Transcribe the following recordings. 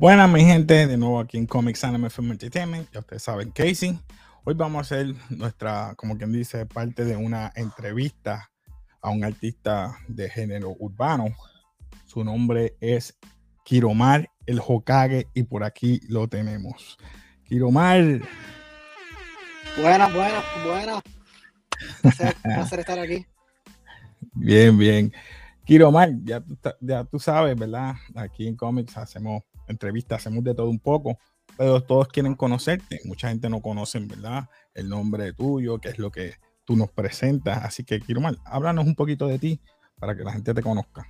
Buenas, mi gente, de nuevo aquí en Comics Anime Film Entertainment. Ya ustedes saben, Casey. Hoy vamos a hacer nuestra, como quien dice, parte de una entrevista a un artista de género urbano. Su nombre es Kiromar el Hokage y por aquí lo tenemos. Kiromar. Buenas, buenas, buenas. Placer, estar aquí. Bien, bien. Kiromar, ya, ya tú sabes, ¿verdad? Aquí en Comics hacemos entrevistas, hacemos de todo un poco, pero todos quieren conocerte. Mucha gente no conoce, ¿verdad? El nombre tuyo, qué es lo que tú nos presentas. Así que, quiero mal, háblanos un poquito de ti para que la gente te conozca.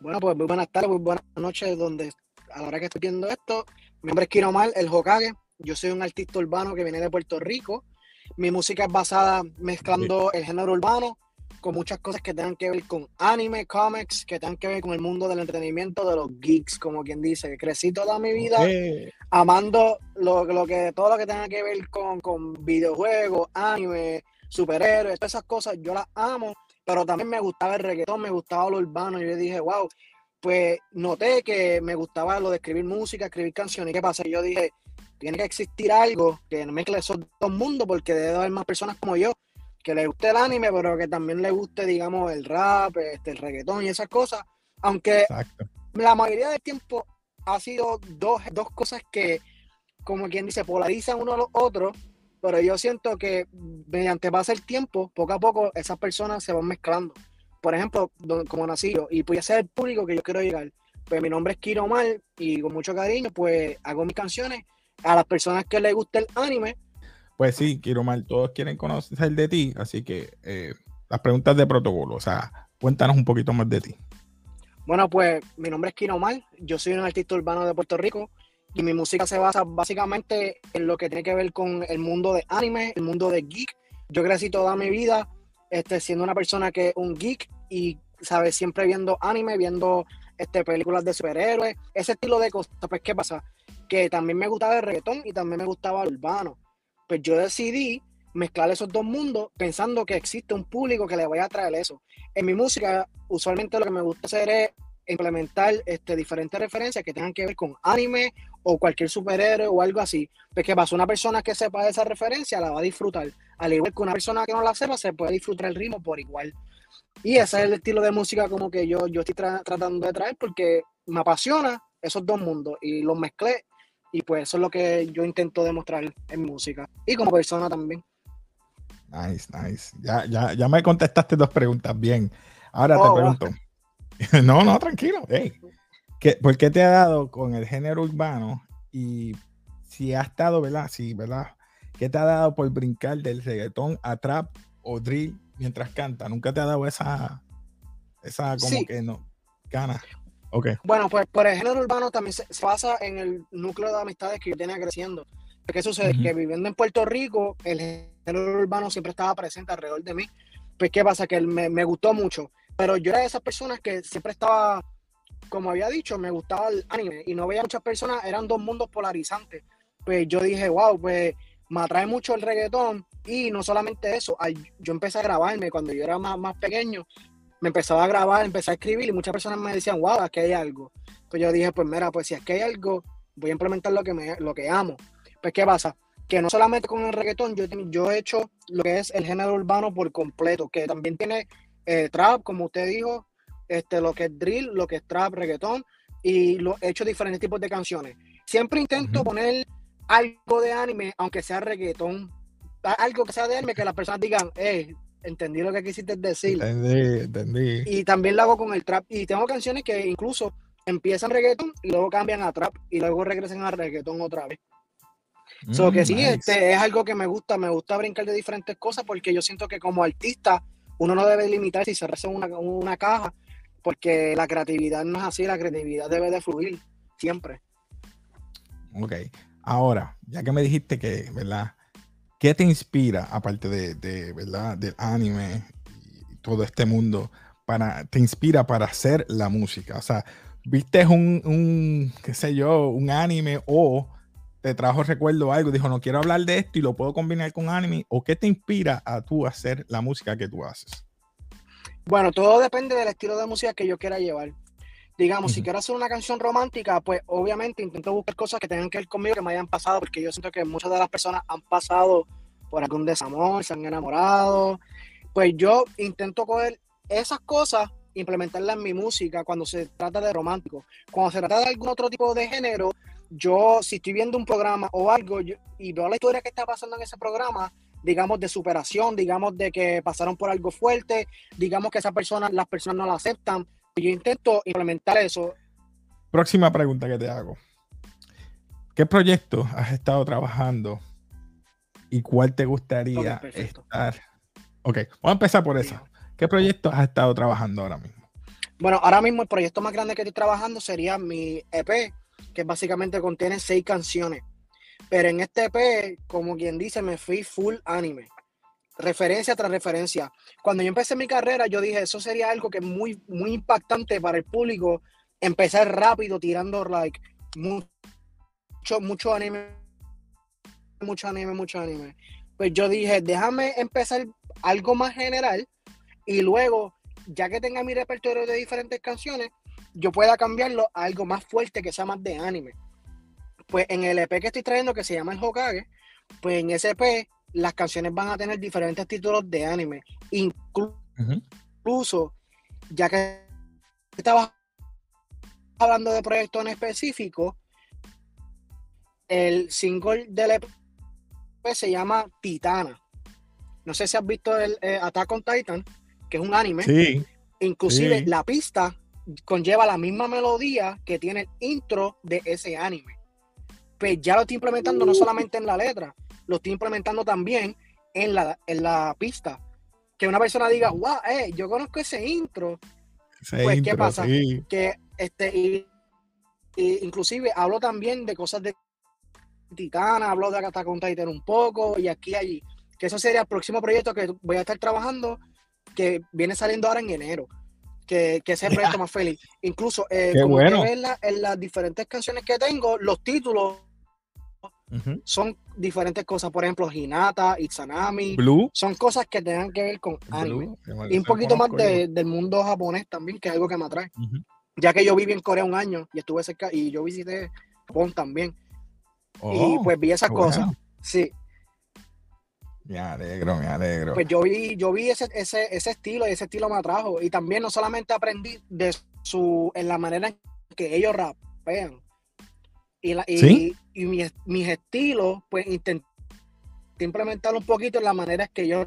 Bueno, pues muy buenas tardes, muy buenas noches, donde a la hora que estoy viendo esto, mi nombre es Kiro Mal, el Hokage. Yo soy un artista urbano que viene de Puerto Rico. Mi música es basada mezclando el género urbano con muchas cosas que tengan que ver con anime, comics, que tengan que ver con el mundo del entretenimiento de los geeks, como quien dice. Crecí toda mi vida amando lo, lo, que, todo lo que tenga que ver con, con videojuegos, anime, superhéroes, todas esas cosas, yo las amo, pero también me gustaba el reggaetón, me gustaba lo urbano, y yo dije, wow, pues noté que me gustaba lo de escribir música, escribir canciones, ¿y qué pasa? Yo dije, tiene que existir algo que mezcle esos dos mundos, porque debe haber más personas como yo que le guste el anime, pero que también le guste, digamos, el rap, este, el reggaetón y esas cosas. Aunque la mayoría del tiempo ha sido dos, dos cosas que, como quien dice, polarizan uno a los otros, pero yo siento que mediante pasa el tiempo, poco a poco esas personas se van mezclando. Por ejemplo, como nací yo, y a ser el público que yo quiero llegar. Pues mi nombre es Kiro Mal y con mucho cariño, pues hago mis canciones a las personas que les guste el anime pues sí, quiero mal, todos quieren conocer de ti, así que eh, las preguntas de protocolo, o sea, cuéntanos un poquito más de ti. Bueno, pues mi nombre es Kino yo soy un artista urbano de Puerto Rico y mi música se basa básicamente en lo que tiene que ver con el mundo de anime, el mundo de geek. Yo crecí toda mi vida este, siendo una persona que es un geek y, ¿sabes? Siempre viendo anime, viendo este, películas de superhéroes, ese estilo de cosas. Pues, ¿qué pasa? Que también me gustaba el reggaetón y también me gustaba el urbano pues yo decidí mezclar esos dos mundos pensando que existe un público que le vaya a traer eso. En mi música, usualmente lo que me gusta hacer es implementar este, diferentes referencias que tengan que ver con anime o cualquier superhéroe o algo así. Pues que pasa, una persona que sepa esa referencia la va a disfrutar. Al igual que una persona que no la sepa, se puede disfrutar el ritmo por igual. Y ese es el estilo de música como que yo, yo estoy tratando de traer porque me apasiona esos dos mundos y los mezclé y pues eso es lo que yo intento demostrar en música y como persona también. Nice, nice. Ya, ya, ya me contestaste dos preguntas bien. Ahora te oh, pregunto. no, no, tranquilo. ¿Por qué te ha dado con el género urbano? Y si ha estado, ¿verdad? Sí, ¿verdad? ¿Qué te ha dado por brincar del reggaetón a trap o drill mientras canta? ¿Nunca te ha dado esa, esa como que no, gana? Bueno, pues por el género urbano también se, basa en el núcleo de amistades que yo tenía creciendo. ¿Qué sucede? Que viviendo en Puerto Rico, el género urbano siempre estaba presente alrededor de mí. Pues, ¿qué pasa? Que me, me gustó mucho. Pero yo era de esas personas que siempre estaba, como había dicho, me gustaba el anime. Y no veía muchas personas, eran dos mundos polarizantes. Pues yo dije, wow, pues me atrae mucho el reggaetón. Y no solamente eso, yo empecé a grabarme cuando yo era más, más pequeño me empezaba a grabar, empecé a escribir y muchas personas me decían, wow, aquí hay algo. Pues yo dije, pues mira, pues si aquí hay algo, voy a implementar lo que, me, lo que amo. Pues ¿qué pasa? Que no solamente con el reggaetón, yo, yo he hecho lo que es el género urbano por completo, que también tiene eh, trap, como usted dijo, este, lo que es drill, lo que es trap, reggaetón, y lo, he hecho diferentes tipos de canciones. Siempre intento poner algo de anime, aunque sea reggaetón, algo que sea de anime, que las personas digan, eh, entendí lo que quisiste decir. Entendí, entendí. Y también lo hago con el trap. Y tengo canciones que incluso empiezan reggaeton y luego cambian a trap y luego regresan a reggaeton otra vez. Mm, que sí, este, es algo que me gusta, me gusta brincar de diferentes cosas porque yo siento que como artista uno no debe limitarse y cerrarse una, una caja porque la creatividad no es así, la creatividad debe de fluir siempre. Ok, ahora, ya que me dijiste que, ¿verdad? ¿Qué te inspira, aparte de, ¿verdad? del anime y todo este mundo, para, te inspira para hacer la música? O sea, ¿viste un, un qué sé yo, un anime o te trajo recuerdo algo, dijo, no quiero hablar de esto y lo puedo combinar con anime? ¿O qué te inspira a tú hacer la música que tú haces? Bueno, todo depende del estilo de música que yo quiera llevar. Digamos, si quiero hacer una canción romántica, pues obviamente intento buscar cosas que tengan que ver conmigo, que me hayan pasado, porque yo siento que muchas de las personas han pasado por algún desamor, se han enamorado. Pues yo intento coger esas cosas implementarlas en mi música cuando se trata de romántico. Cuando se trata de algún otro tipo de género, yo si estoy viendo un programa o algo y veo la historia que está pasando en ese programa, digamos de superación, digamos de que pasaron por algo fuerte, digamos que esa persona, las personas no la aceptan, yo intento implementar eso. Próxima pregunta que te hago. ¿Qué proyecto has estado trabajando y cuál te gustaría estar? Ok, vamos a empezar por eso. ¿Qué proyecto has estado trabajando ahora mismo? Bueno, ahora mismo el proyecto más grande que estoy trabajando sería mi EP, que básicamente contiene seis canciones. Pero en este EP, como quien dice, me fui full anime. Referencia tras referencia. Cuando yo empecé mi carrera, yo dije, eso sería algo que es muy, muy impactante para el público. Empezar rápido, tirando like mucho, mucho anime, mucho anime, mucho anime. Pues yo dije, déjame empezar algo más general y luego, ya que tenga mi repertorio de diferentes canciones, yo pueda cambiarlo a algo más fuerte que sea más de anime. Pues en el EP que estoy trayendo, que se llama el Hokage, pues en ese EP las canciones van a tener diferentes títulos de anime. Incluso, ya que estaba hablando de proyectos en específico, el single del EP se llama Titana. No sé si has visto el eh, Attack on Titan, que es un anime. Sí. Inclusive la pista conlleva la misma melodía que tiene el intro de ese anime. Pues ya lo estoy implementando no solamente en la letra, lo estoy implementando también en la, en la pista. Que una persona diga, wow, eh, yo conozco ese intro. pues, ¿qué pasa? Que este, y, inclusive hablo también de cosas de Titana, hablo de Attack on Titan un poco, y aquí y allí. Que eso sería el próximo proyecto que voy a estar trabajando, que viene saliendo ahora en enero que, que ese proyecto más feliz. Incluso, eh, como bueno. en, en, las diferentes canciones que tengo, los títulos son diferentes cosas. Por ejemplo, Hinata, Itsanami. Blue. Son cosas que tengan que ver con anime. Y un poquito más del mundo japonés también, que es algo que me atrae. Ya que yo viví en Corea un año y estuve cerca y yo visité Japón también. y oh, pues vi esas cosas. Sí, me alegro, me alegro. Pues yo vi, yo vi ese, ese, ese estilo y ese estilo me atrajo. Y también no solamente aprendí de su, en la manera en que ellos rapean. Y, la, y, y mis, mis, estilos, pues intenté implementarlo un poquito en la manera en que ellos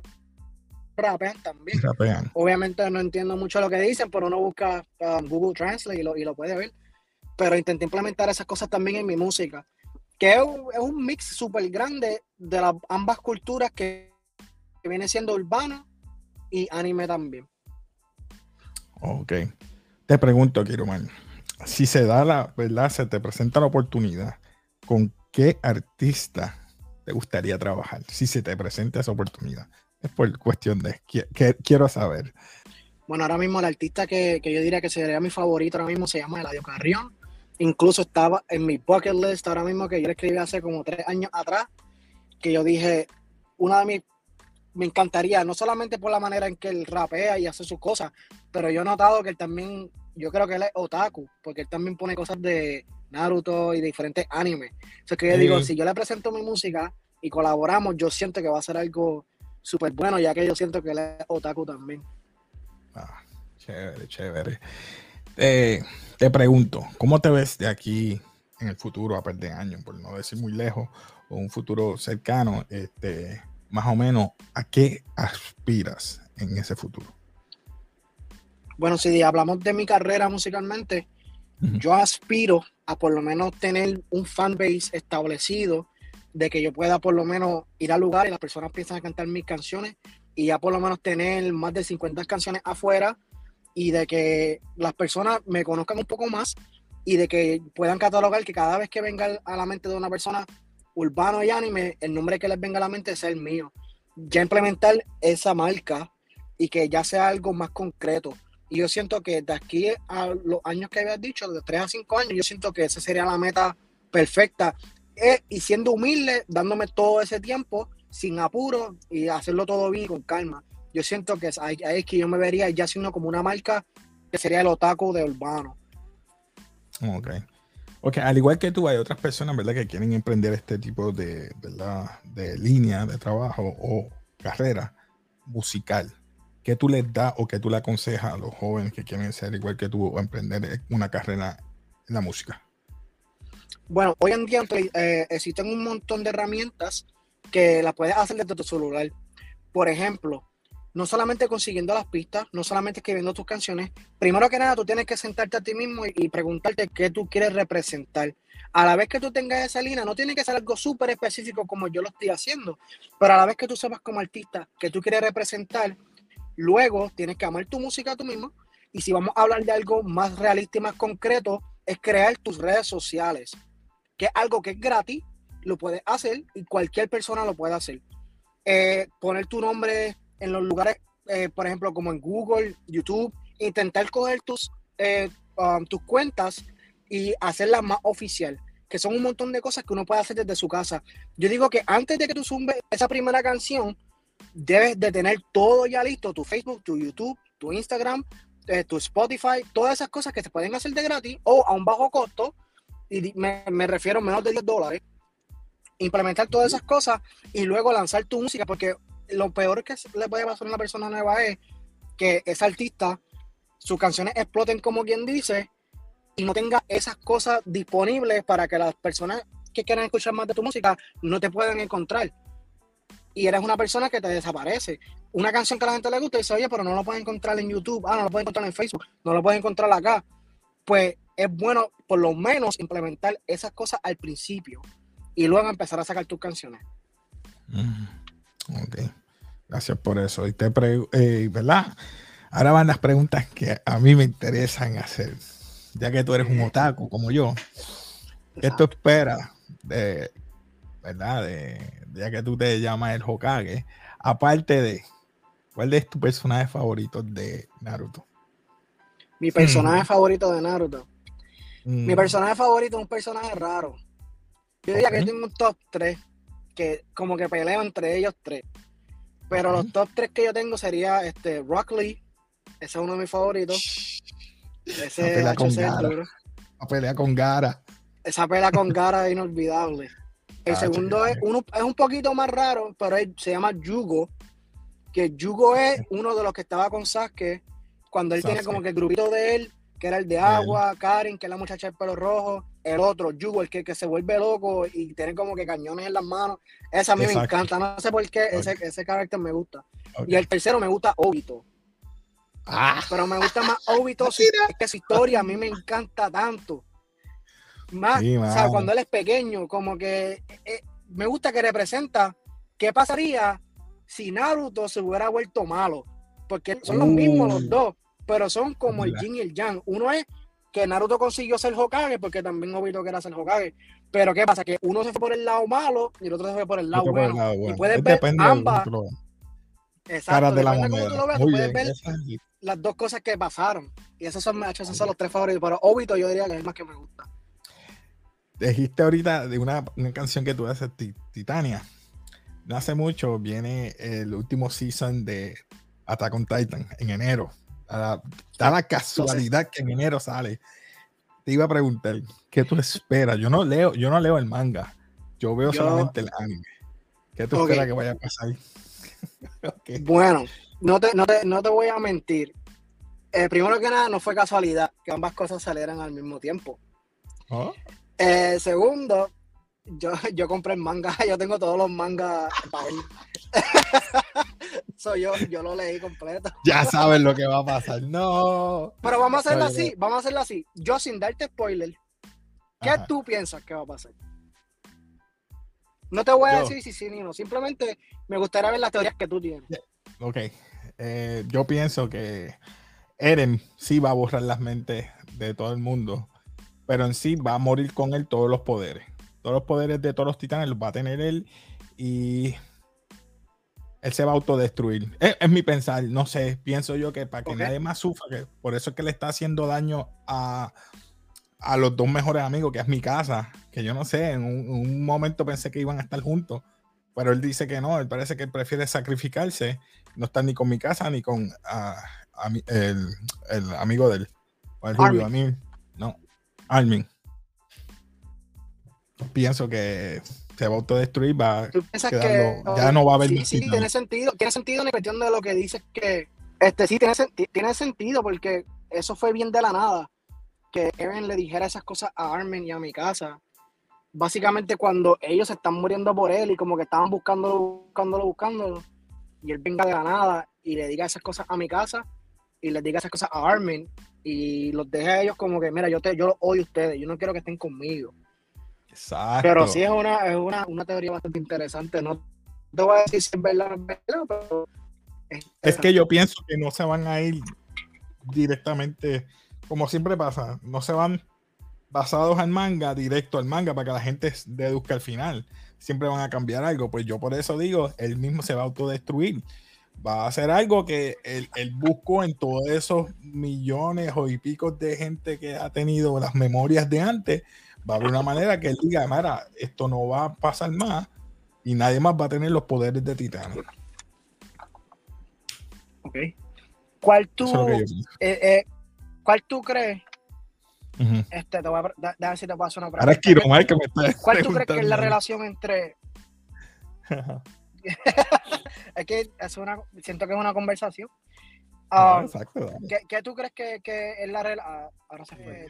rapean también. Obviamente no entiendo mucho lo que dicen, pero uno busca um, Google Translate y lo, y lo puede ver. Pero intenté implementar esas cosas también en mi música que es un, mix súper grande de las ambas culturas que, viene siendo urbano y anime también. Ok. Te pregunto, Kiruman, si se da la, ¿verdad? Se te presenta la oportunidad, ¿con qué artista te gustaría trabajar? Si se te presenta esa oportunidad. Es por cuestión de, que, quiero saber. Bueno, ahora mismo el artista que, que, yo diría que sería mi favorito ahora mismo se llama Eladio Carrión incluso estaba en mi bucket list ahora mismo que yo escribí hace como tres años atrás, que yo dije, una de mis, me encantaría, no solamente por la manera en que él rapea y hace sus cosas, pero yo he notado que él también, yo creo que él es otaku, porque él también pone cosas de Naruto y de diferentes animes. Sea, que yo digo, si yo le presento mi música y colaboramos, yo siento que va a ser algo súper bueno, ya que yo siento que él es otaku también. Ah, chévere, chévere. Eh, te pregunto, ¿cómo te ves de aquí en el futuro, a par de años, por no decir muy lejos, o un futuro cercano? Este, más o menos, ¿a qué aspiras en ese futuro? Bueno, si hablamos de mi carrera musicalmente, yo aspiro a por lo menos tener un fanbase establecido, de que yo pueda por lo menos ir al lugar y las personas empiezan a cantar mis canciones y ya por lo menos tener más de 50 canciones afuera y de que las personas me conozcan un poco más y de que puedan catalogar que cada vez que venga a la mente de una persona urbano y anime, el nombre que les venga a la mente es el mío. Ya implementar esa marca y que ya sea algo más concreto. Y yo siento que de aquí a los años que habías dicho, de 3 a 5 años, yo siento que esa sería la meta perfecta. Eh, y siendo humilde, dándome todo ese tiempo sin apuro y hacerlo todo bien con calma yo siento que ahí es que yo me vería ya siendo como una marca que sería el otaku de urbano. Ok. Ok, al igual que tú, hay otras personas, ¿verdad?, que quieren emprender este tipo de, ¿verdad? de línea de trabajo o carrera musical. ¿Qué tú les das o qué tú le aconsejas a los jóvenes que quieren ser igual que tú o emprender una carrera en la música? Bueno, hoy en día eh, existen un montón de herramientas que las puedes hacer desde tu celular. Por ejemplo, no solamente consiguiendo las pistas, no solamente escribiendo tus canciones, primero que nada tú tienes que sentarte a ti mismo y, preguntarte qué tú quieres representar. A la vez que tú tengas esa línea, no tiene que ser algo súper específico como yo lo estoy haciendo, pero a la vez que tú sepas como artista que tú quieres representar, luego tienes que amar tu música tú mismo y si vamos a hablar de algo más realista y más concreto, es crear tus redes sociales que es algo que es gratis, lo puedes hacer y cualquier persona lo puede hacer. Eh, poner tu nombre en los lugares, eh, por ejemplo, como en Google, YouTube, intentar coger tus, eh, um, tus cuentas y hacerlas más oficial, que son un montón de cosas que uno puede hacer desde su casa. Yo digo que antes de que tú zumbes esa primera canción, debes de tener todo ya listo, tu Facebook, tu YouTube, tu Instagram, tu Spotify, todas esas cosas que se pueden hacer de gratis o a un bajo costo y me, me refiero a menos de 10 dólares, implementar todas esas cosas y luego lanzar tu música, porque lo peor que le puede pasar a una persona nueva es que ese artista, sus canciones exploten como quien dice, y no tenga esas cosas disponibles para que las personas que quieran escuchar más de tu música no te puedan encontrar. Y eres una persona que te desaparece. Una canción que a la gente le gusta y dice, oye, pero no lo puedes encontrar en YouTube, ah, no lo puedes encontrar en Facebook, no lo puedes encontrar acá. Pues es bueno por lo menos implementar esas cosas al principio y luego empezar a sacar tus canciones. Mm, ok, gracias por eso. Y te eh, ¿verdad? Ahora van las preguntas que a mí me interesan hacer, ya que tú eres un otaku como yo. ¿Qué tú esperas de, verdad? De, ya que tú te llamas el Hokage, aparte de, ¿cuál es tu personaje favorito de Naruto? Mi personaje favorito de Naruto. Mi mm. personaje favorito es un personaje raro. Yo diría que tengo un top 3, que como que peleo entre ellos tres. Pero los top 3 que yo tengo sería este Rock Lee, ese es uno de mis favoritos. Ese pelea con Gara. La pelea con Gara. Esa pelea con Gara es inolvidable. El ah, segundo es, uno, es un poquito más raro, pero se llama Yugo. Que Yugo es uno de los que estaba con Sasuke cuando él tiene como que el grupito de él que era el de agua, Karen, que es la muchacha del pelo rojo, el otro, Yugo, el que, que se vuelve loco y tiene como que cañones en las manos. Esa a mí me encanta, no sé por qué ese, ese carácter me gusta. Y el tercero me gusta Obito. Ah. Pero me gusta más Obito, es que su historia a mí me encanta tanto. Más, o sea, cuando él es pequeño, como que eh, eh, me gusta que representa qué pasaría si Naruto se hubiera vuelto malo. Porque son los mismos los dos pero son como el yin y el yang. Uno es que Naruto consiguió ser Hokage, porque también Obito quería ser Hokage. Pero ¿qué pasa? Que uno se fue por el lado malo y el otro se fue por el lado, bueno. Y puedes ver ambas. Exacto, de la moneda. Tú lo ves, puedes ver las dos cosas que pasaron. Y esos son, esos son los tres favoritos. Pero Obito yo diría que es el más que me gusta. Dijiste ahorita de una, una canción que tú haces, Titania. No hace mucho viene el último season de Attack on Titan en enero. Da la, casualidad que en enero sale. Te iba a preguntar, ¿qué tú esperas? Yo no leo, yo no leo el manga. Yo veo solamente el anime. ¿Qué tú esperas que vaya a pasar? Bueno, no te, no, te, voy a mentir. Eh, primero que nada, no fue casualidad que ambas cosas salieran al mismo tiempo. ¿Oh? Eh, segundo, yo, yo compré el manga, yo tengo todos los mangas para Soy yo, yo lo leí completo. Ya sabes lo que va a pasar. No. Pero vamos a hacerlo así, vamos a hacerlo así. Yo sin darte spoiler, ¿qué tú piensas que va a pasar? No te voy a decir si sí ni no, simplemente me gustaría ver las teorías que tú tienes. Ok. Eh, yo pienso que Eren sí va a borrar las mentes de todo el mundo, pero en sí va a morir con él todos los poderes. Todos los poderes de todos los titanes los va a tener él y él se va a autodestruir. Es, mi pensar, no sé, pienso yo que para que nadie más sufra, que por eso es que le está haciendo daño a, los dos mejores amigos, que es mi casa, que yo no sé, en un, momento pensé que iban a estar juntos, pero él dice que no, él parece que prefiere sacrificarse, no estar ni con mi casa ni con el, amigo del, o el Julio, a mí. Armin. Pienso que se va a autodestruir, va quedando, ya no va a haber sí, sí, tiene sentido, tiene sentido en cuestión de lo que dices que este sí tiene, tiene sentido porque eso fue bien de la nada que Eren le dijera esas cosas a Armin y a mi casa. Básicamente cuando ellos están muriendo por él y como que estaban buscándolo, buscándolo, buscándolo, y él venga de la nada y le diga esas cosas a mi casa y le diga esas cosas a Armin y los deje a ellos como que, mira, yo, te, yo los odio a ustedes, yo no quiero que estén conmigo. Exacto. Pero sí es una, es una, una teoría bastante interesante. No te voy a decir si es verdad o no es verdad, pero. Es, que yo pienso que no se van a ir directamente, como siempre pasa, no se van basados al manga, directo al manga, para que la gente deduzca al final. Siempre van a cambiar algo. Pues yo por eso digo, él mismo se va a autodestruir. Va a hacer algo que él, él buscó en todos esos millones o y picos de gente que ha tenido las memorias de antes va a haber una manera que él diga, mira, esto no va a pasar más y nadie más va a tener los poderes de Titano. Ok. ¿Cuál tú, eh, eh, ¿cuál tú crees? Este, te voy a, ver si te puedo hacer una pregunta. Ahora es que me está ¿Cuál tú crees que es la relación entre... es que es una, siento que es una conversación. Ah, exacto. ¿qué, tú crees que, que es la relación? Ah, ahora se fue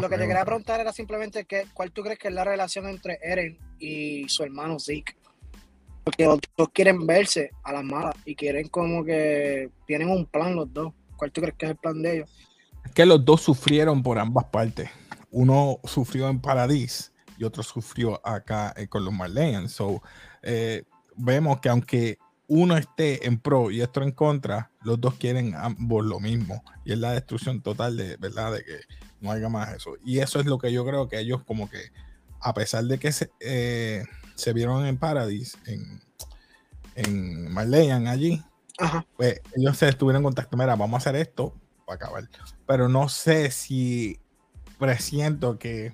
lo que te quería preguntar era simplemente que, cuál tú crees que es la relación entre Eren y su hermano Zeke. Porque los dos quieren verse a las malas y quieren como que tienen un plan los dos. ¿Cuál tú crees que es el plan de ellos? Es que los dos sufrieron por ambas partes. Uno sufrió en Paradis y otro sufrió acá eh, con los Marleyans. So, eh, vemos que aunque uno esté en pro y otro en contra, los dos quieren ambos lo mismo. Y es la destrucción total de, ¿verdad? De que no haya más eso. Y eso es lo que yo creo que ellos como que, a pesar de que se, eh, se vieron en Paradise, en, en Marleyan allí, pues ellos se estuvieron en contacto, mira, vamos a hacer esto para acabar. Pero no sé si presiento que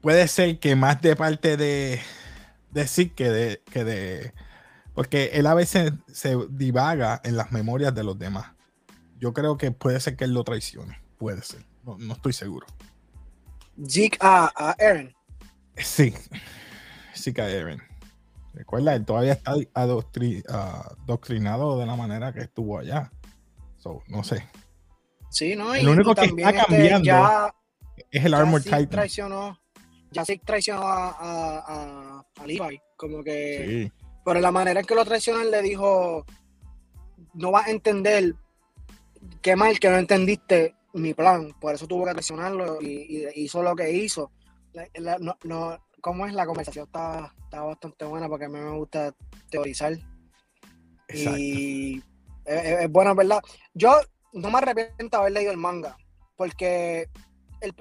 puede ser que más de parte de, de sí que de, que de... Porque él a veces se divaga en las memorias de los demás. Yo creo que puede ser que él lo traicione. Puede ser. No, estoy seguro. Zeke a, Aaron. Sí. Zeke a Aaron. Recuerda, él todavía está adoctrinado de la manera que estuvo allá. no sé. Sí, ¿no? Y Lo único que está este, cambiando ya, es el Armor Titan. Traicionó, ya Zeke traicionó a, a, a, Levi. Como que. Sí. Pero la manera en que lo traicionan le dijo: No vas a entender qué mal que no entendiste mi plan, por eso tuvo que presionarlo y, hizo lo que hizo. no, no, ¿Cómo es? La conversación está, está bastante buena porque a mí me gusta teorizar. Y es, bueno, ¿verdad? Yo no me arrepiento de haber leído el manga, porque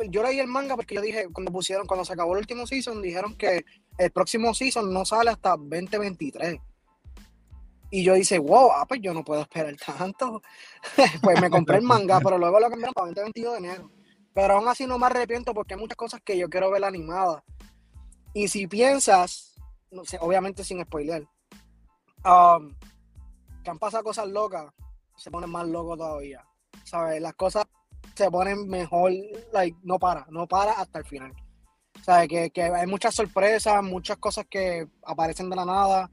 yo leí el manga porque yo dije, cuando pusieron, cuando se acabó el último season, dijeron que el próximo season no sale hasta 2023. Y yo dice, wow, ah, pues yo no puedo esperar tanto. pues me compré el manga, pero luego lo cambiaron para el 22 de enero. Pero aún así no me arrepiento porque hay muchas cosas que yo quiero ver animadas. Y si piensas, obviamente sin spoiler, um, que han pasado cosas locas, se ponen más locos todavía. ¿Sabes? Las cosas se ponen mejor, like, no para, no para hasta el final. ¿Sabes? Que, que hay muchas sorpresas, muchas cosas que aparecen de la nada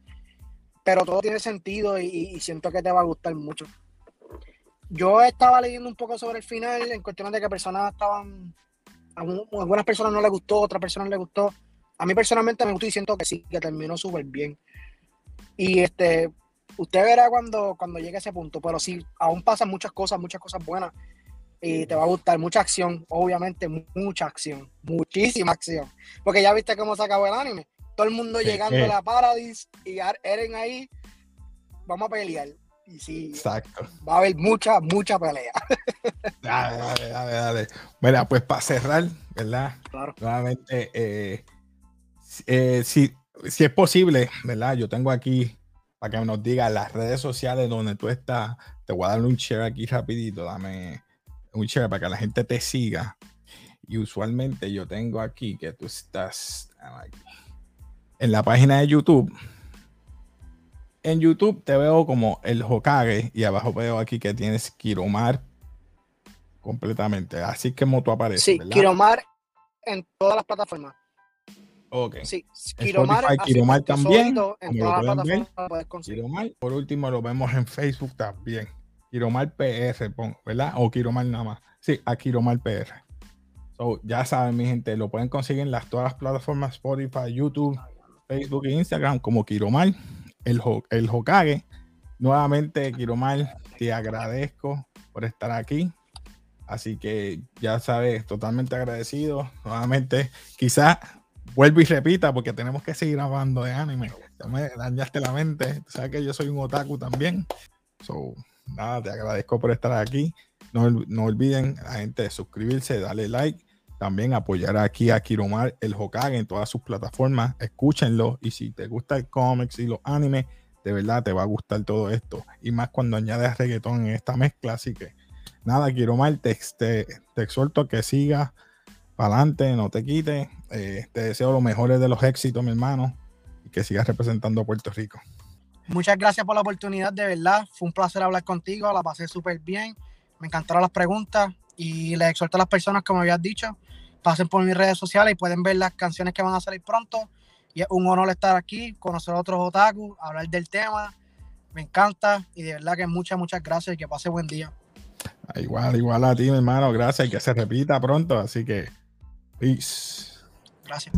pero todo tiene sentido y, siento que te va a gustar mucho. Yo estaba leyendo un poco sobre el final en cuestiones de que personas estaban, a algunas personas no les gustó, otras personas les gustó. A mí personalmente me gustó y siento que sí, que terminó súper bien. Y este, usted verá cuando, cuando llegue a ese punto, pero sí, aún pasan muchas cosas, muchas cosas buenas y te va a gustar mucha acción, obviamente mucha acción, muchísima acción, porque ya viste cómo se acabó el anime todo el mundo llegando a la Paradise y Eren ahí, vamos a pelear. Y sí, Exacto. va a haber mucha, mucha pelea. Dale, dale, dale, dale. Bueno, pues para cerrar, ¿verdad? Claro. Nuevamente, eh, eh, si, si es posible, ¿verdad? Yo tengo aquí para que nos diga las redes sociales donde tú estás. Te voy a dar un share aquí rapidito. Dame un share para que la gente te siga. Y usualmente yo tengo aquí que tú estás aquí en la página de YouTube. En YouTube te veo como el Hokage y abajo veo aquí que tienes Kiromar completamente. Así que como tú apareces. Sí, ¿verdad? Kiromar en todas las plataformas. Ok. Sí, Kiromar, Spotify, también, en todas las ver. Kiromar. Por último, lo vemos en Facebook también. Kiromar PR, pon, ¿verdad? O Kiromar nada más. Sí, a Kiromar PR. So, ya saben, mi gente, lo pueden conseguir en las, todas las plataformas Spotify, YouTube, Facebook e Instagram como Kiromar, el, el Hokage. Nuevamente, Kiromar, te agradezco por estar aquí. Así que ya sabes, totalmente agradecido. Nuevamente, quizás vuelvo y repita porque tenemos que seguir hablando de anime. Ya me dañaste la mente. Sabes que yo soy un otaku también. So, nada, te agradezco por estar aquí. No, no olviden, la gente, de suscribirse, darle like. También apoyar aquí a Kiromar, el Hokage, en todas sus plataformas. Escúchenlo. Y si te gusta el cómics y los animes, de verdad te va a gustar todo esto. Y más cuando añades reggaetón en esta mezcla. Así que nada, Kiromar, te, te, te exhorto a que sigas para adelante, no te quites. Eh, te deseo los mejores de los éxitos, mi hermano. Y que sigas representando a Puerto Rico. Muchas gracias por la oportunidad, de verdad. Fue un placer hablar contigo, la pasé súper bien. Me encantaron las preguntas y les exhorto a las personas, como habías dicho, pasen por mis redes sociales y pueden ver las canciones que van a salir pronto. Y es un honor estar aquí, conocer a otros otaku, hablar del tema. Me encanta y de verdad que muchas, muchas gracias y que pase buen día. Igual, igual a ti, mi hermano. Gracias y que se repita pronto. Así que, peace. Gracias.